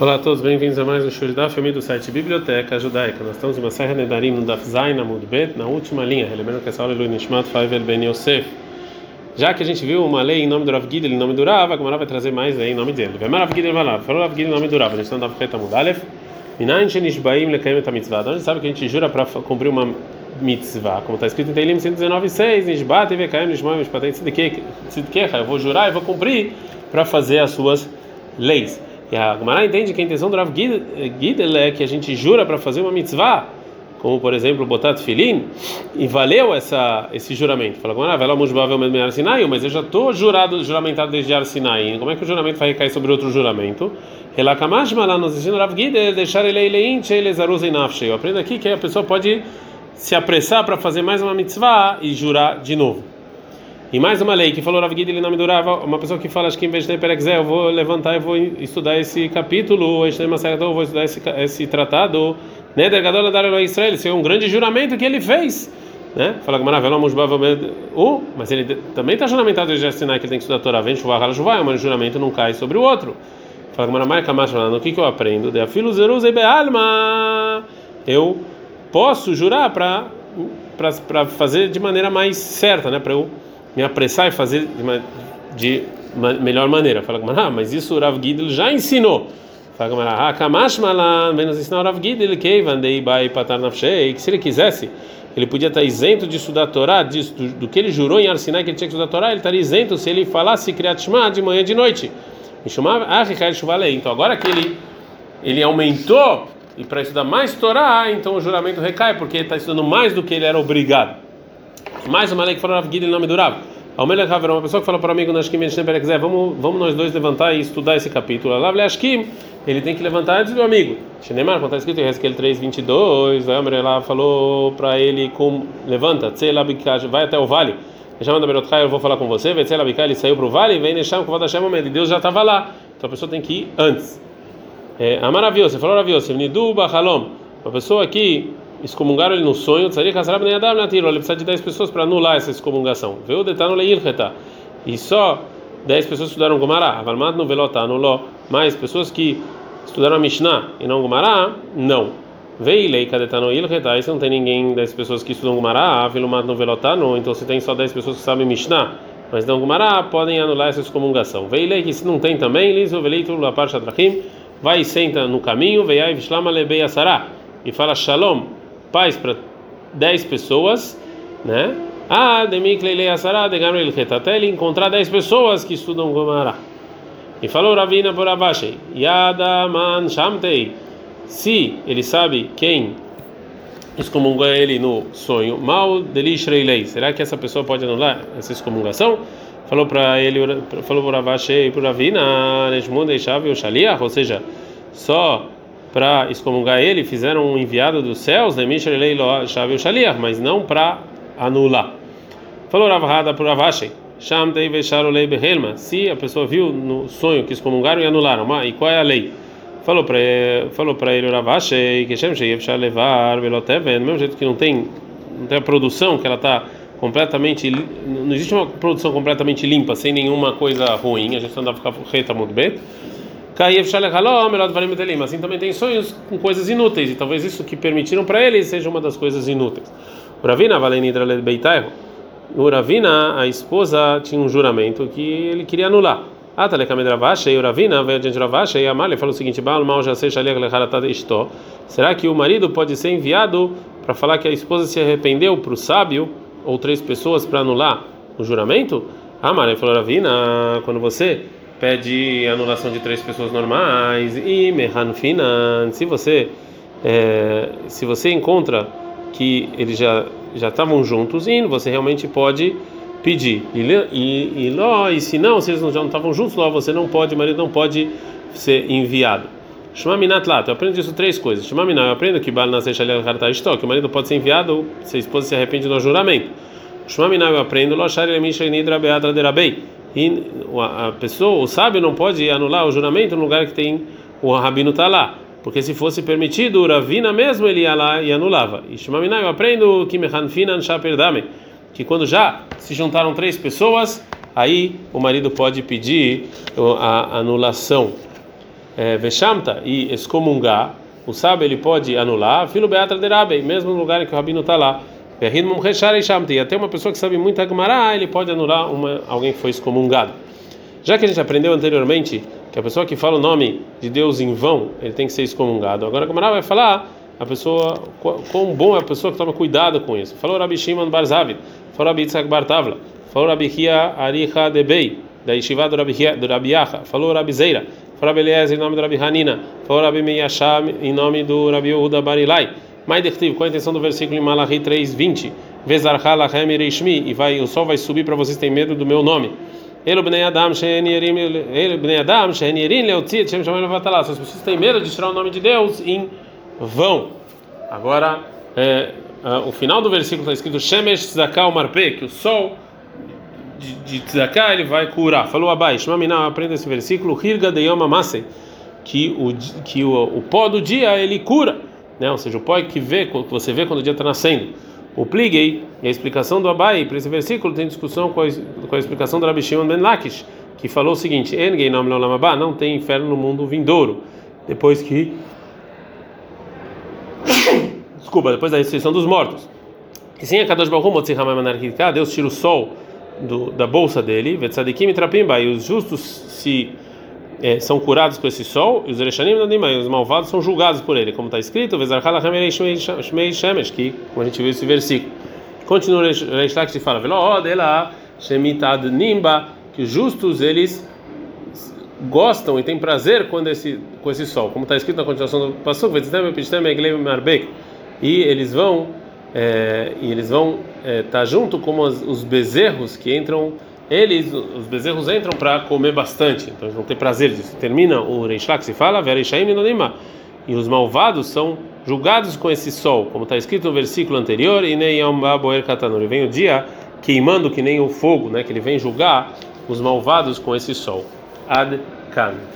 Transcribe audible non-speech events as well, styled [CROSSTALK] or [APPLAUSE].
Olá a todos, bem-vindos a mais um show da família do site Biblioteca Judaica. Nós estamos em uma Serra Nedarim no Daf Bet, na última linha, lembrando que essa aula é do Nishmat Faivel Ben Yosef. Já que a gente viu uma lei em nome do Rav Gidel, em nome do Rav, a Gemara vai trazer mais lei em nome dele. Vem Rav Gidel Valav, falou Rav Gidel em nome do Rav, a gente está no Daf Het Amud Aleph. Minayin Shenishbaim Lekayim Et HaMitzvah. Então a gente sabe que a gente jura para cumprir uma mitzvah, como está escrito em Teilim 119.6, Nishbat e Vekayim Nishmoim Mishpatem Tzidkecha. Eu vou jurar e vou cumprir para fazer as suas leis. E a Gemara entende que a intenção do Rav Gidel é que a gente jura para fazer uma mitzvah, como por exemplo botar filin, e valeu essa, esse juramento. Fala, Gemara, vela musbavel med Sinai, mas eu já estou jurado, juramentado desde Ar Sinai. Como é que o juramento vai recair sobre outro juramento? Elakamashma lá nos ensina Rav Gidel, deixar ele eilein, sheilezaruzei nafshei. Eu aprendo aqui que a pessoa pode se apressar para fazer mais uma mitzvah e jurar de novo. E mais uma lei que falou Rav Gidel nome do Rav, uma pessoa que fala acho que em vez de ter eu vou levantar e vou estudar esse capítulo, eu vou estudar esse, esse tratado, né, Dergador da Israel, isso é um grande juramento que ele fez, né? Fala que maravilha, uh, mas ele também está juramentado de Sinai que ele tem que estudar a Torá, vem chuvar, hala chuvar, mas o juramento não cai sobre o outro. Fala que maravilha, no que que eu aprendo? De afilo zeruz alma. Eu posso jurar para para fazer de maneira mais certa, né, para eu me apressar e fazer de, uma, de uma melhor maneira. Fala ah, mas isso o Rav Gidel já ensinou. Fala ah, Kamash Malan, menos ensinar o Rav Gidel, que vandei bai patar nafshei, que se ele quisesse, ele podia estar isento de estudar a Torá, disso, do, do, que ele jurou em Arsinai que ele tinha que estudar a Torá, ele estaria isento se ele falasse Kriyat Shema de manhã e de noite. Me chamava Ah, Ricardo Chuvalei. Então agora que ele, ele aumentou e para estudar mais Torá, então o juramento recai, porque ele está estudando mais do que ele era obrigado. Mais uma lei que falou Rav Gidel nome do Rav. Almelech Haver, uma pessoa que fala para o amigo Nashkim quiser, vamos, vamos nós dois levantar e estudar esse capítulo. Lá Ashkim, ele tem que levantar antes do amigo. Shenemar, quando está escrito em Hezkel 3:22, vai lá falou para ele como levanta, vai até o vale. Eu vou falar com você. Ele saiu para o vale, vem Nesham, com Hashem, e Deus já estava lá. Então a pessoa tem que ir antes. É, Amaravios, você falou Ravios, Nidu Bachalom. Uma pessoa aqui excomungaram ele no sonho, ele precisa de 10 pessoas para anular essa excomungação. Veio detano leilcheta. E só 10 pessoas estudaram Gomará. Anulou. Mais pessoas que estudaram a Mishnah e não Gomará, não. Veio lei kadetano ilcheta. Aí se não tem ninguém 10 pessoas que estudam Gomará, Avalmat no velota não. Então se tem só 10 pessoas que sabem Mishnah, mas não Gomará, podem anular essa excomungação. Veio lei que se não tem também, liso veleitu la trachim, vai e senta no caminho, veiai vishlama lebei asará. E fala shalom pais para 10 pessoas, né? Ah, demiklele asara de gamril até ele encontrar 10 pessoas que estudam Gomara. E falou Ravina por Abashi, Yada man shamtei. Se ele sabe quem excomungou ele no sonho, mal delishreilei. Será que essa pessoa pode anular essa excomungação? Falou para ele, falou por Abashi e por Ravina, Neshmun deixava o shaliach, ou seja, só para excomungar ele, fizeram um enviado dos céus, mas não para anular. Falou Ravhada para Ravashi, se a pessoa viu no sonho que excomungaram e anularam, e qual é a lei? Falou para falou ele Ravashi que levar mesmo jeito que não tem não tem a produção que ela está completamente não existe uma produção completamente limpa sem nenhuma coisa ruim a gente não dá para ficar reta muito bem Assim também tem sonhos com coisas inúteis, e talvez isso que permitiram para ele seja uma das coisas inúteis. Uravina, Valenidra Beitairo. Uravina, a esposa, tinha um juramento que ele queria anular. Atalekamed Ravasha e Uravina veio adiante Ravasha e Amália falou o seguinte: Baal mal já seja isto. Será que o marido pode ser enviado para falar que a esposa se arrependeu para o sábio ou três pessoas para anular o juramento? Amália falou: Ravina, quando você pede anulação de três pessoas normais e mehanfinan, se você é, se você encontra que eles já já estavam juntos e você realmente pode pedir e e, e, ló, e se não se eles já não estavam juntos lá você não pode o marido não pode ser enviado Shmaminat lá, eu aprendo isso três coisas. Shmaminat, eu aprendo que Bal nasce que o marido pode ser enviado se a esposa se arrepende do juramento. Shmaminat, eu aprendo Loshar Elemisha Nidra Beatra Derabei e a pessoa, o sábio não pode anular o juramento no lugar que tem o rabino está lá, porque se fosse permitido o ravina mesmo ele ia lá e anulava. E eu aprendo que mechanfinan shaperdame, que quando já se juntaram três pessoas, aí o marido pode pedir a anulação. é, Veshamta e excomungar, o sábio ele pode anular, filo beatra de Rabi, mesmo no lugar em que o rabino está lá. E até uma pessoa que sabe muito Agmará, ele pode anular uma, alguém que foi excomungado. Já que a gente aprendeu anteriormente que a pessoa que fala o nome de Deus em vão, ele tem que ser excomungado. Agora Agmará vai falar a pessoa, quão bom é a pessoa que toma cuidado com isso. Falou Rabi Shimon Barzavid, falou Rabi Yitzhak Bartavla, falou Rabi Hia Aricha Debei, da Yeshiva do Rabi, Yacha, falou Rabi Zeira, falou Rabi Eliezer em nome do Rabi Hanina, falou Rabi Meyasham em nome do Rabi Yehuda Barilai. Maidertiv, qual a intenção do versículo em Malachi 3:20? Vezarcha lachem reishmi, e vai o sol vai subir para vocês terem medo do meu nome. Ele bnei Adam she'en yerim leotzit shem shamayim levatalá. As pessoas têm medo de tirar o nome de Deus em vão. Agora, é, é, o final do versículo está escrito Shemesh Tzedakah Marpe, que o sol de, de Tzedakah ele vai curar. Falou abaixo, Mamina, aprenda esse versículo, Hirga de Masei, que o que o, o pó do dia ele cura né? ou seja, o pó que, vê, que você vê quando o dia está nascendo. O Pligei, e a explicação do Abai para esse versículo tem discussão com a, com a explicação do Rabi Shimon Ben Lakish, que falou o seguinte: Engei não tem inferno no mundo vindouro, depois que. [COUGHS] Desculpa, depois da ressurreição dos mortos. E sim, a Kadosh Baruch Deus tira o sol do, da bolsa dele, Vetzadikim e Trapimba, e os justos se é, são curados com esse sol, e os Erechanim e os malvados são julgados por ele, como está escrito, que como a gente viu esse versículo. Continua o Reish e fala, nimba, que os justos eles gostam e têm prazer quando esse, com esse sol, como está escrito na continuação do Pasuk, e eles vão é, e eles vão estar é, tá junto como os bezerros que entram eles, os bezerros entram para comer bastante, então eles vão ter prazer disso. Termina o Reishlá que se fala, e os malvados são julgados com esse sol, como está escrito no versículo anterior, e nem e vem o dia queimando que nem o fogo, né, que ele vem julgar os malvados com esse sol. Ad Kan.